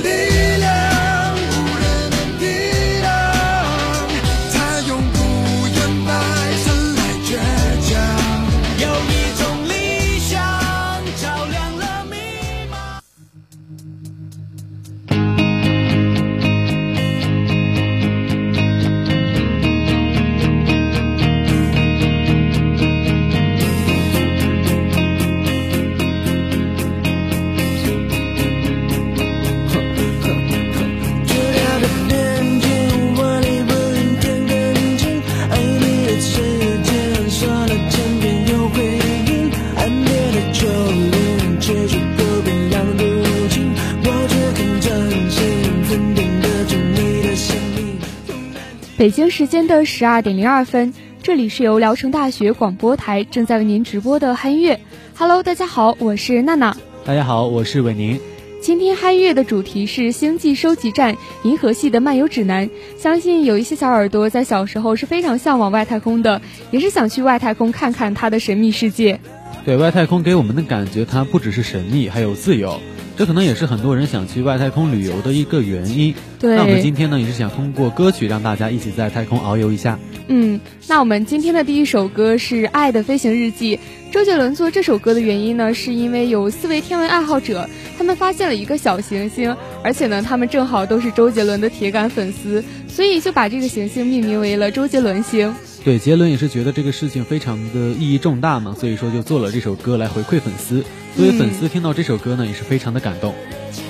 一京时间的十二点零二分，这里是由聊城大学广播台正在为您直播的嗨音乐。Hello，大家好，我是娜娜。大家好，我是伟宁。今天嗨音乐的主题是《星际收集站：银河系的漫游指南》。相信有一些小耳朵在小时候是非常向往外太空的，也是想去外太空看看它的神秘世界。对外太空给我们的感觉，它不只是神秘，还有自由。这可能也是很多人想去外太空旅游的一个原因。对，那我们今天呢，也是想通过歌曲让大家一起在太空遨游一下。嗯，那我们今天的第一首歌是《爱的飞行日记》。周杰伦做这首歌的原因呢，是因为有四位天文爱好者，他们发现了一个小行星，而且呢，他们正好都是周杰伦的铁杆粉丝，所以就把这个行星命名为了周杰伦星。对，杰伦也是觉得这个事情非常的意义重大嘛，所以说就做了这首歌来回馈粉丝。所以粉丝听到这首歌呢，也是非常的感动。的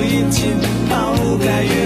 已经抛开。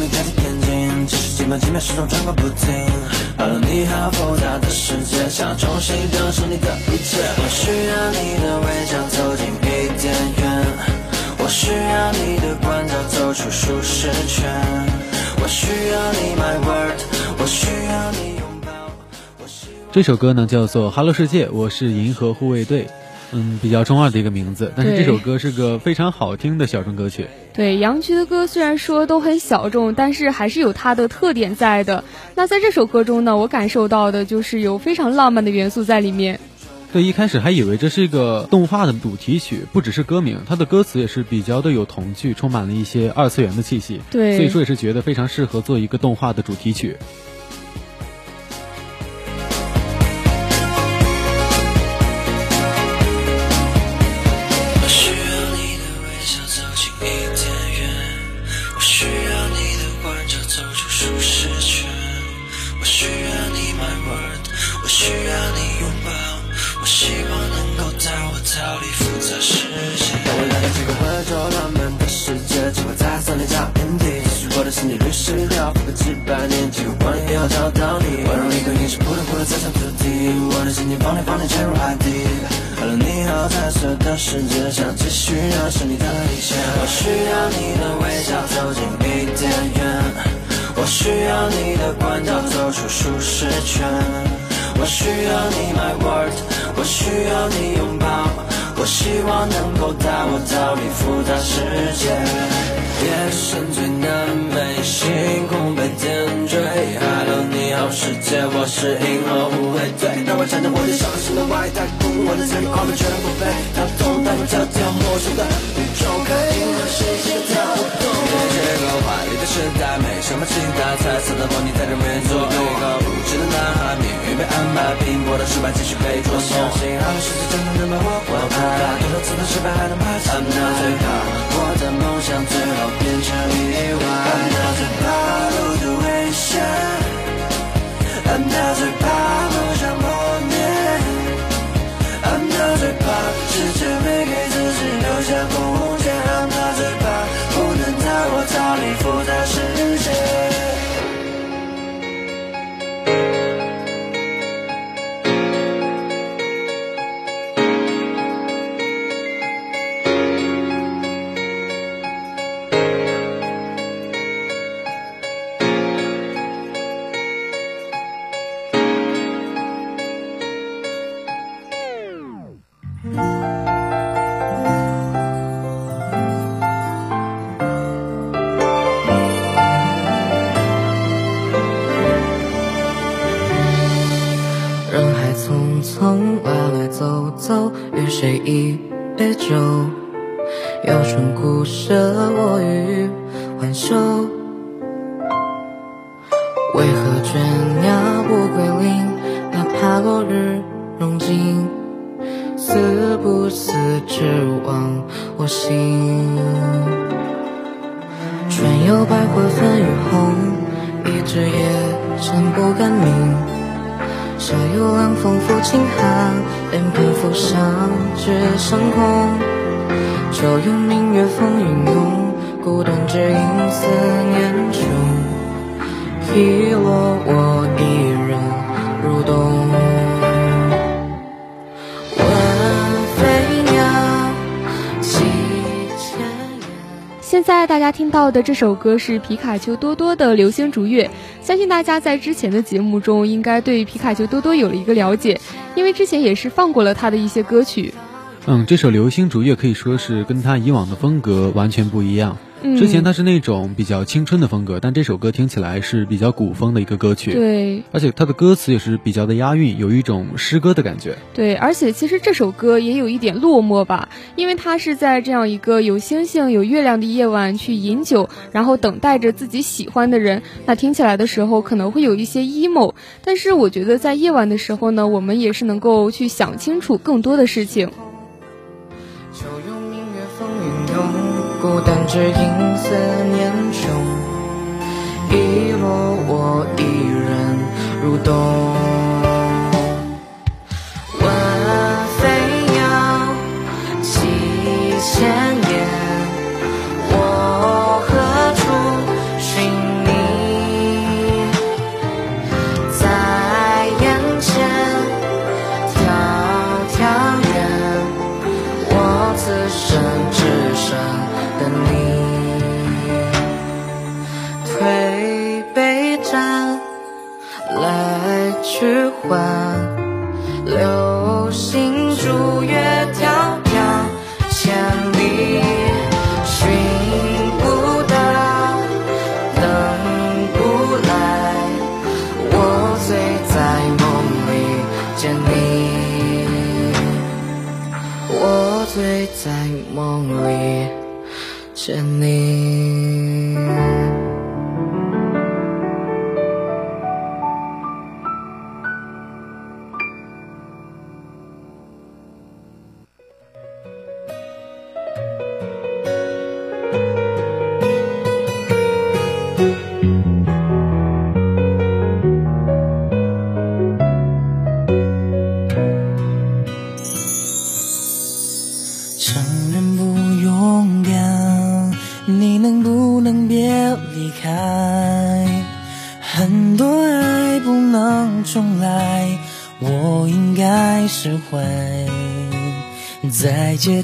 你眼睛，只是几秒几秒始终转个不停。你好，复杂的世界，想重新认识你的一切。我需要你的微笑走近一点远，我需要你的关照走出舒适圈。我需要你 my word，我需要你这首歌呢叫做《Hello 世界》，我是银河护卫队。嗯，比较中二的一个名字，但是这首歌是个非常好听的小众歌曲。对，杨菊的歌虽然说都很小众，但是还是有它的特点在的。那在这首歌中呢，我感受到的就是有非常浪漫的元素在里面。对，一开始还以为这是一个动画的主题曲，不只是歌名，它的歌词也是比较的有童趣，充满了一些二次元的气息。对，所以说也是觉得非常适合做一个动画的主题曲。我需要你的微笑走近一点需要你拥抱，我希望能够带我逃离复杂世界。当我来到这个会宙浪漫的世界，只会在三里找天地。我的心理律师要付个几百年，几个光年也要找到你。我让一个陨石扑通扑通砸向土地，我的心情放电放电潜入海底。Hello，你好，彩色的世界，想继续认识你的一切。我需要你的微笑走近一点远，我需要你的关照走出舒适圈。我需要你 my world，我需要你拥抱，我希望能够带我逃离复杂世界。夜深最难寐，星空被点缀。Hello，你好世界，我是银河护卫队。当我站在我的上升的外太空，我的参与画面全部被打通，带我跳跳陌生的宇宙，看银河星星跳动。这个华丽的时代，没什么期待，彩色的梦你在这边左被安排，苹果的失败继续被捉弄。相信好世界真的能把我我爱，多少次的失败还能爬起来。I'm not 最怕我的梦想最后变成意外。I'm not 最怕路的危险。I'm not 最怕遥传故舍，我与现在大家听到的这首歌是皮卡丘多多的《流星逐月》，相信大家在之前的节目中应该对皮卡丘多多有了一个了解，因为之前也是放过了他的一些歌曲。嗯，这首《流星逐月》可以说是跟他以往的风格完全不一样。之前他是那种比较青春的风格，但这首歌听起来是比较古风的一个歌曲。对，而且他的歌词也是比较的押韵，有一种诗歌的感觉。对，而且其实这首歌也有一点落寞吧，因为他是在这样一个有星星、有月亮的夜晚去饮酒，然后等待着自己喜欢的人。那听起来的时候可能会有一些 emo，但是我觉得在夜晚的时候呢，我们也是能够去想清楚更多的事情。孤单只因思念重，遗落我一人入冬。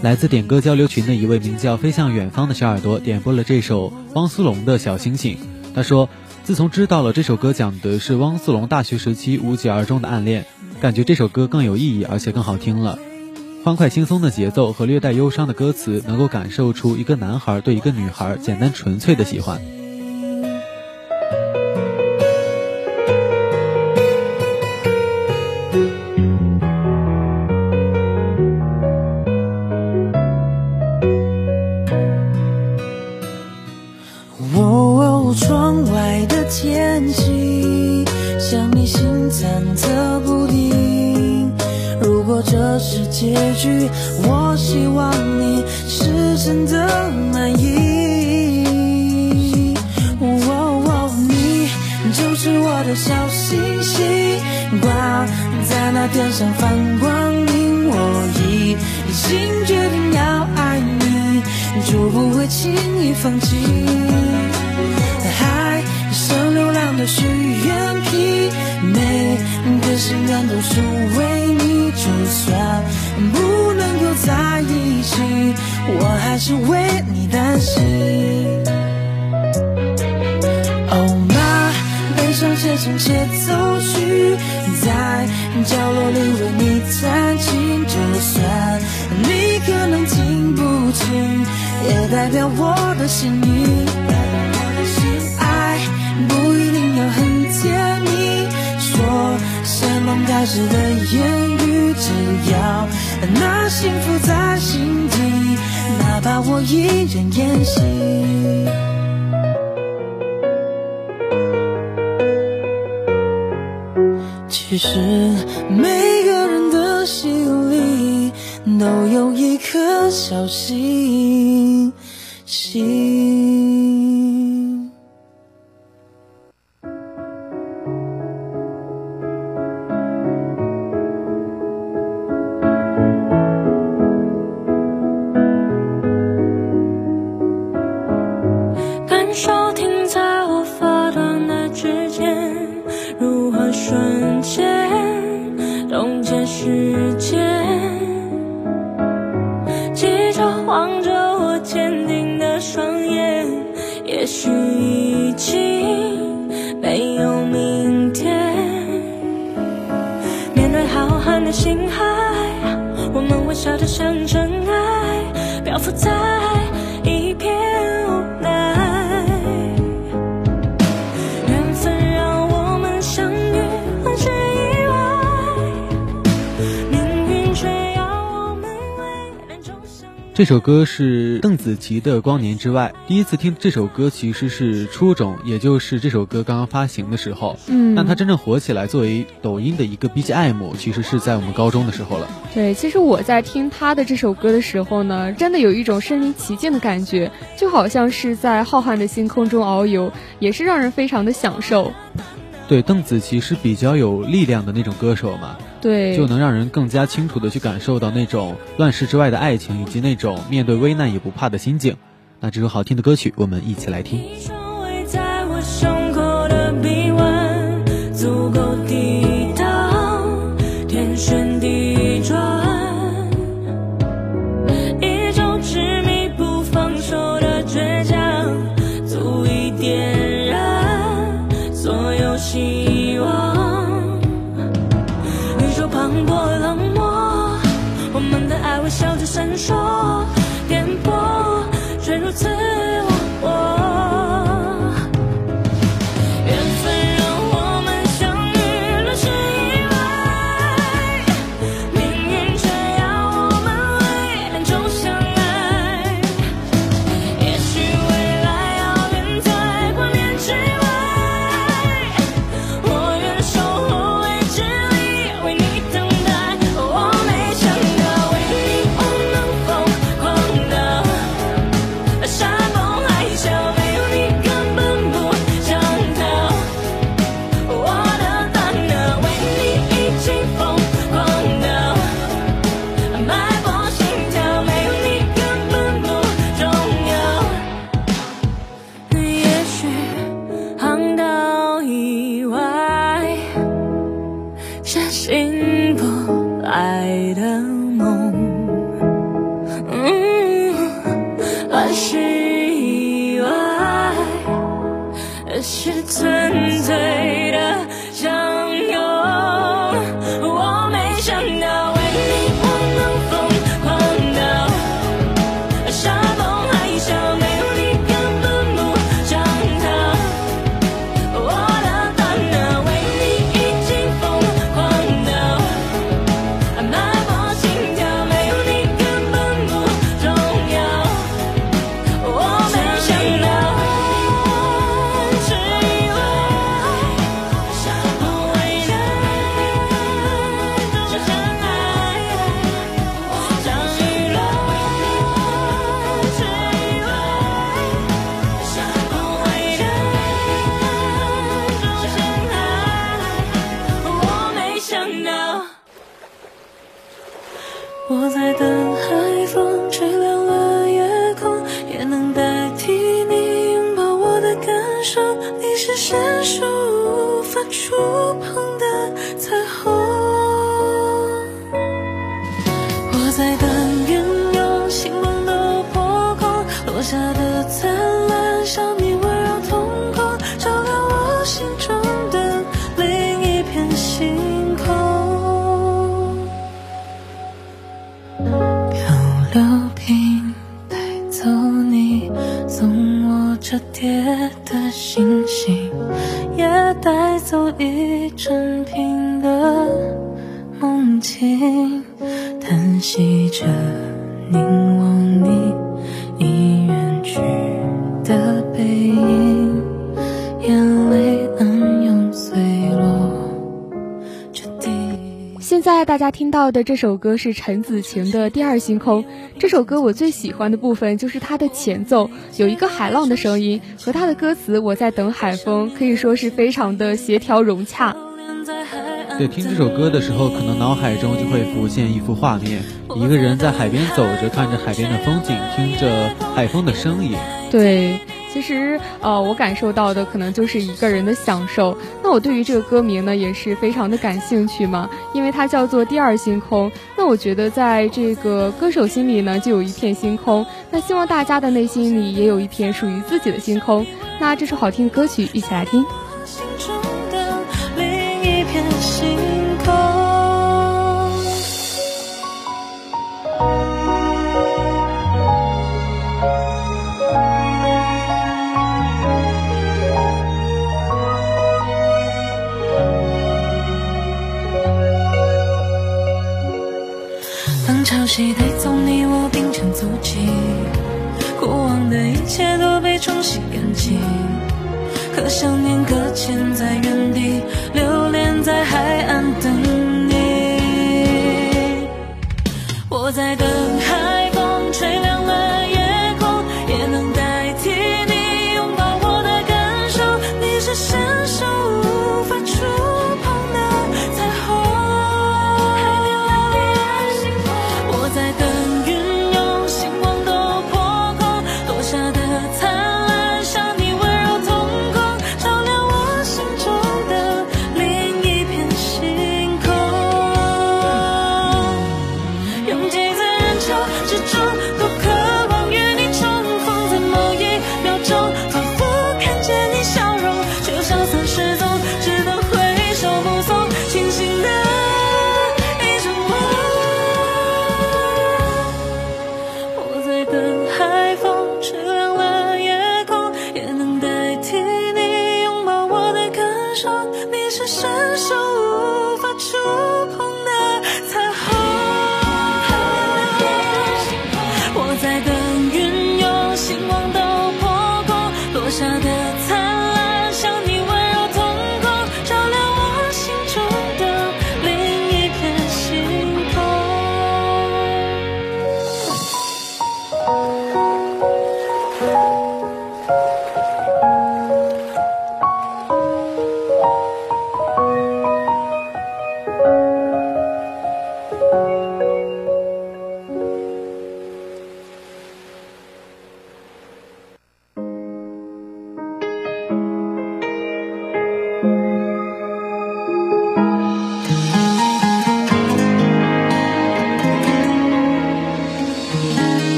来自点歌交流群的一位名叫“飞向远方”的小耳朵点播了这首汪苏泷的《小星星》。他说：“自从知道了这首歌讲的是汪苏泷大学时期无疾而终的暗恋，感觉这首歌更有意义，而且更好听了。欢快轻松的节奏和略带忧伤的歌词，能够感受出一个男孩对一个女孩简单纯粹的喜欢。”天气像你心忐忑不定。如果这是结局，我希望你是真的满意。哦，你就是我的小星星，挂在那天上放光明。我已经决定要爱你，就不会轻易放弃。的许愿瓶，每个心愿都是为你。就算不能够在一起，我还是为你担心。哦妈，悲伤写成协奏曲，在角落里为你弹琴。就算你可能听不清，也代表我的心意。一人演戏。其实每个人的心里都有一颗小星许已经没有明天。面对浩瀚的星海，我们微笑着像尘这首歌是邓紫棋的《光年之外》。第一次听这首歌其实是初中，也就是这首歌刚刚发行的时候。嗯，但它真正火起来，作为抖音的一个 BGM，其实是在我们高中的时候了。对，其实我在听他的这首歌的时候呢，真的有一种身临其境的感觉，就好像是在浩瀚的星空中遨游，也是让人非常的享受。对，邓紫棋是比较有力量的那种歌手嘛，对，就能让人更加清楚的去感受到那种乱世之外的爱情，以及那种面对危难也不怕的心境。那这首好听的歌曲，我们一起来听。说大家听到的这首歌是陈子晴的《第二星空》。这首歌我最喜欢的部分就是它的前奏，有一个海浪的声音，和它的歌词“我在等海风”可以说是非常的协调融洽。对，听这首歌的时候，可能脑海中就会浮现一幅画面：一个人在海边走着，看着海边的风景，听着海风的声音。对，其实呃，我感受到的可能就是一个人的享受。那我对于这个歌名呢，也是非常的感兴趣嘛，因为它叫做《第二星空》。那我觉得在这个歌手心里呢，就有一片星空。那希望大家的内心里也有一片属于自己的星空。那这首好听的歌曲，一起来听。心中的另一片星期待从你我并肩足迹，过往的一切都被冲洗干净。可想念搁浅在原地，留恋在海岸等你。我在等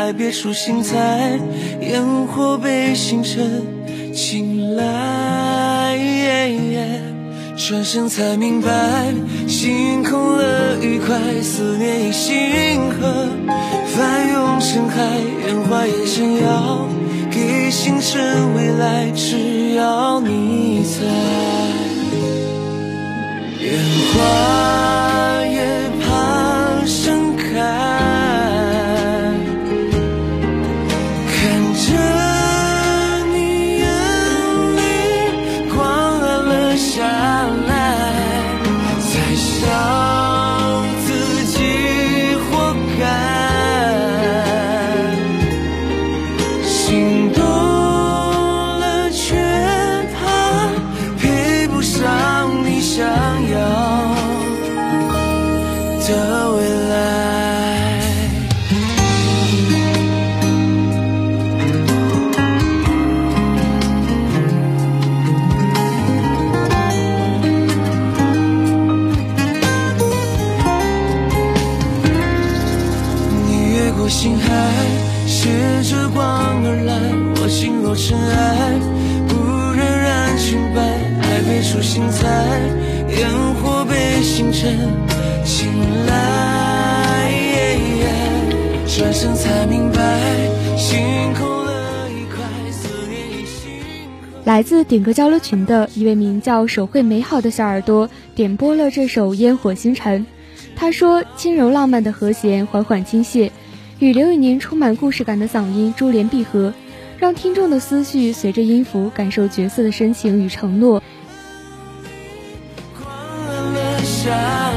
爱别出心裁，烟火被星辰青睐。转身才明白，心空了愉快，思念已星河，翻涌成海，烟花也想要给星辰未来，只要你在。烟花的未来自点歌交流群的一位名叫手绘美好的小耳朵点播了这首《烟火星辰》。他说：“轻柔浪漫的和弦缓缓倾泻，与刘宇宁充满故事感的嗓音珠联璧合，让听众的思绪随着音符感受角色的深情与承诺。了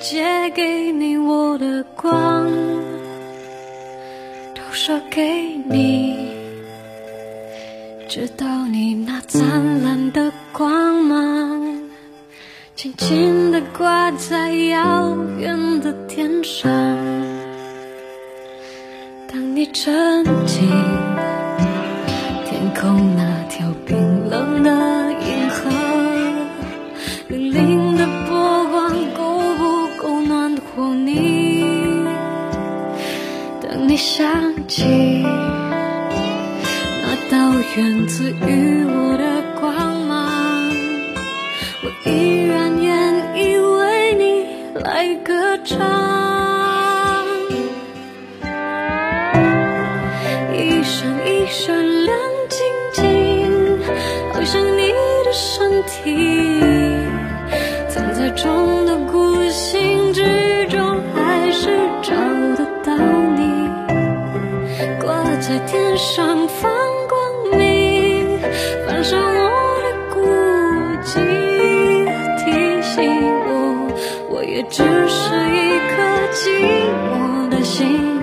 借给你我的光，投射给你，直到你那灿烂的光芒，轻轻地挂在遥远的天上。当你沉浸天空想起那道源自于我的光芒，我依然愿意为你来歌唱。一闪一闪亮晶晶，好像你的身体，上放光明，反射我的孤寂，提醒我，我也只是一颗寂寞的心。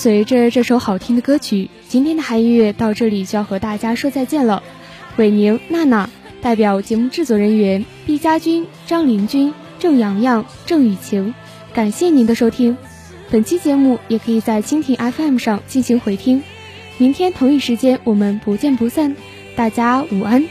随着这首好听的歌曲，今天的嗨音乐到这里就要和大家说再见了。伟宁、娜娜代表节目制作人员毕家军、张林军、郑阳阳、郑雨晴，感谢您的收听。本期节目也可以在蜻蜓 FM 上进行回听。明天同一时间我们不见不散，大家午安。